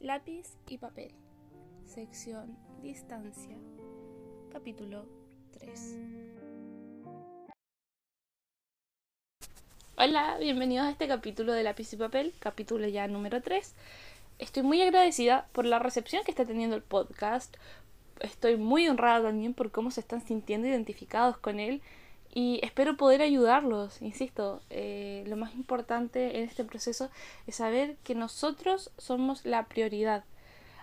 Lápiz y papel. Sección Distancia. Capítulo 3. Hola, bienvenidos a este capítulo de Lápiz y papel, capítulo ya número 3. Estoy muy agradecida por la recepción que está teniendo el podcast. Estoy muy honrada también por cómo se están sintiendo identificados con él y espero poder ayudarlos. Insisto, eh, lo más importante en este proceso es saber que nosotros somos la prioridad.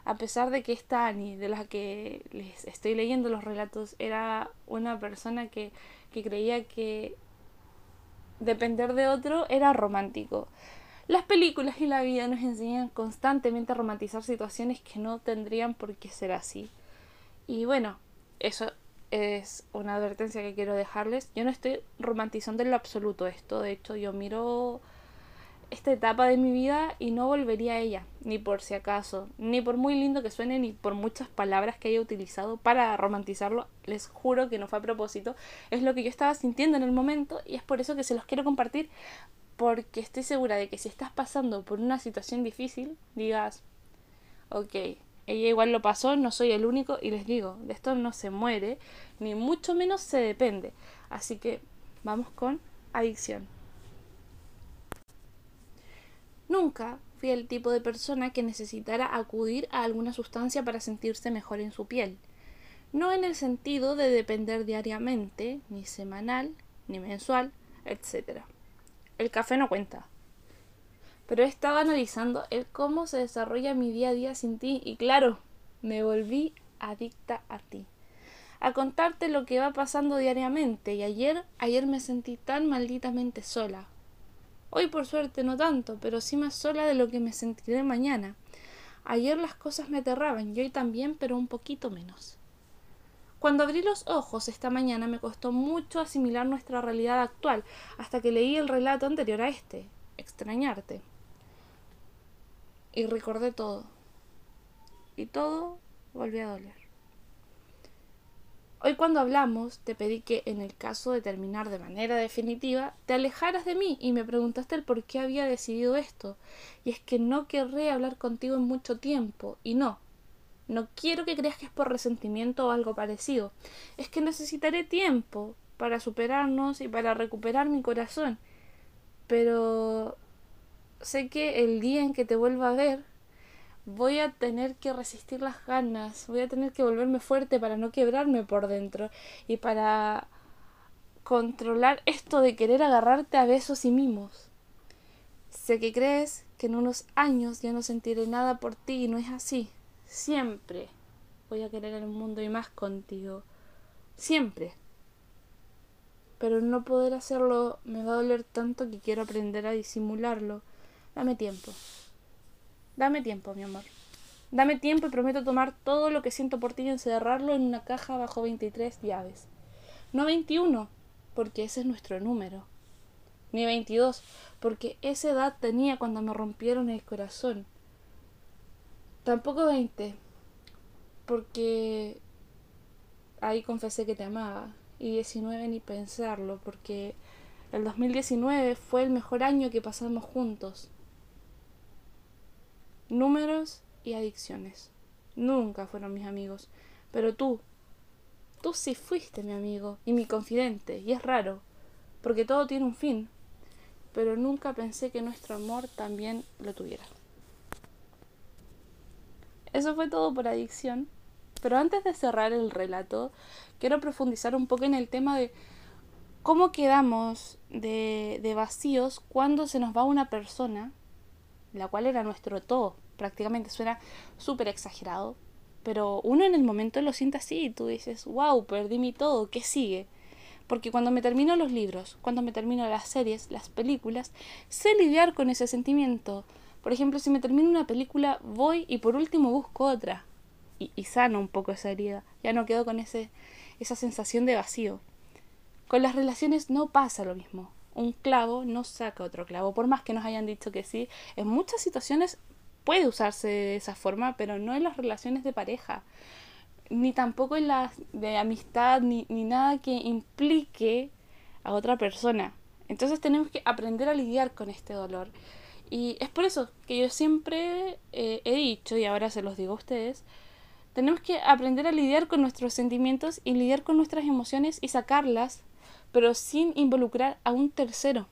A pesar de que esta Annie, de la que les estoy leyendo los relatos, era una persona que, que creía que depender de otro era romántico. Las películas y la vida nos enseñan constantemente a romantizar situaciones que no tendrían por qué ser así. Y bueno, eso es una advertencia que quiero dejarles. Yo no estoy romantizando en lo absoluto esto. De hecho, yo miro esta etapa de mi vida y no volvería a ella, ni por si acaso, ni por muy lindo que suene, ni por muchas palabras que haya utilizado para romantizarlo. Les juro que no fue a propósito. Es lo que yo estaba sintiendo en el momento y es por eso que se los quiero compartir. Porque estoy segura de que si estás pasando por una situación difícil, digas, ok, ella igual lo pasó, no soy el único y les digo, de esto no se muere, ni mucho menos se depende. Así que vamos con adicción. Nunca fui el tipo de persona que necesitara acudir a alguna sustancia para sentirse mejor en su piel. No en el sentido de depender diariamente, ni semanal, ni mensual, etc. El café no cuenta pero he estado analizando el cómo se desarrolla mi día a día sin ti y claro, me volví adicta a ti. A contarte lo que va pasando diariamente y ayer, ayer me sentí tan malditamente sola. Hoy por suerte no tanto, pero sí más sola de lo que me sentiré mañana. Ayer las cosas me aterraban y hoy también, pero un poquito menos. Cuando abrí los ojos esta mañana me costó mucho asimilar nuestra realidad actual, hasta que leí el relato anterior a este, extrañarte y recordé todo. Y todo volvió a doler. Hoy cuando hablamos te pedí que en el caso de terminar de manera definitiva te alejaras de mí y me preguntaste el por qué había decidido esto. Y es que no querré hablar contigo en mucho tiempo. Y no, no quiero que creas que es por resentimiento o algo parecido. Es que necesitaré tiempo para superarnos y para recuperar mi corazón. Pero sé que el día en que te vuelva a ver, voy a tener que resistir las ganas, voy a tener que volverme fuerte para no quebrarme por dentro y para controlar esto de querer agarrarte a besos y mimos. Sé que crees que en unos años ya no sentiré nada por ti y no es así. Siempre voy a querer el mundo y más contigo. Siempre. Pero no poder hacerlo me va a doler tanto que quiero aprender a disimularlo Dame tiempo. Dame tiempo, mi amor. Dame tiempo y prometo tomar todo lo que siento por ti y encerrarlo en una caja bajo 23 llaves. No 21, porque ese es nuestro número. Ni 22, porque esa edad tenía cuando me rompieron el corazón. Tampoco 20, porque ahí confesé que te amaba. Y 19 ni pensarlo, porque el 2019 fue el mejor año que pasamos juntos números y adicciones. Nunca fueron mis amigos. Pero tú, tú sí fuiste mi amigo y mi confidente. Y es raro, porque todo tiene un fin. Pero nunca pensé que nuestro amor también lo tuviera. Eso fue todo por adicción. Pero antes de cerrar el relato, quiero profundizar un poco en el tema de cómo quedamos de, de vacíos cuando se nos va una persona la cual era nuestro todo, prácticamente suena súper exagerado, pero uno en el momento lo siente así y tú dices, wow, perdí mi todo, ¿qué sigue? Porque cuando me termino los libros, cuando me termino las series, las películas, sé lidiar con ese sentimiento. Por ejemplo, si me termino una película, voy y por último busco otra. Y, y sano un poco esa herida. Ya no quedo con ese, esa sensación de vacío. Con las relaciones no pasa lo mismo un clavo no saca otro clavo, por más que nos hayan dicho que sí, en muchas situaciones puede usarse de esa forma, pero no en las relaciones de pareja, ni tampoco en las de amistad, ni, ni nada que implique a otra persona. Entonces tenemos que aprender a lidiar con este dolor. Y es por eso que yo siempre eh, he dicho, y ahora se los digo a ustedes, tenemos que aprender a lidiar con nuestros sentimientos y lidiar con nuestras emociones y sacarlas, pero sin involucrar a un tercero.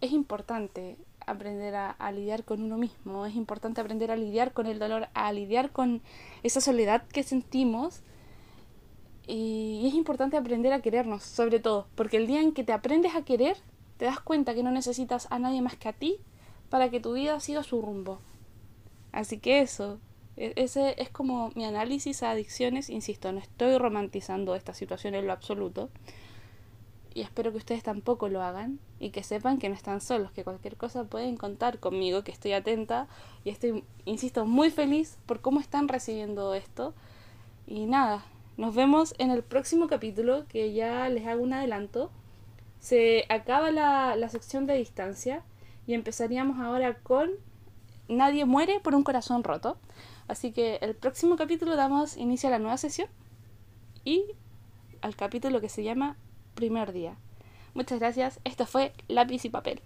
Es importante aprender a, lidiar con uno mismo, es importante aprender a lidiar con el dolor, a lidiar con esa soledad que sentimos. Y es importante aprender a querernos, sobre todo, porque el día en que te aprendes a querer, te das cuenta que no necesitas a nadie más que a ti para que tu vida siga su rumbo. Así que eso, e, ese es como mi análisis a adicciones, insisto, no estoy romantizando esta situación en lo absoluto. Y espero que ustedes tampoco lo hagan y que sepan que no están solos, que cualquier cosa pueden contar conmigo, que estoy atenta y estoy, insisto, muy feliz por cómo están recibiendo esto. Y nada, nos vemos en el próximo capítulo, que ya les hago un adelanto. Se acaba la, la sección de distancia y empezaríamos ahora con Nadie muere por un corazón roto. Así que el próximo capítulo damos inicio a la nueva sesión y al capítulo que se llama Primer Día. Muchas gracias. Esto fue Lápiz y Papel.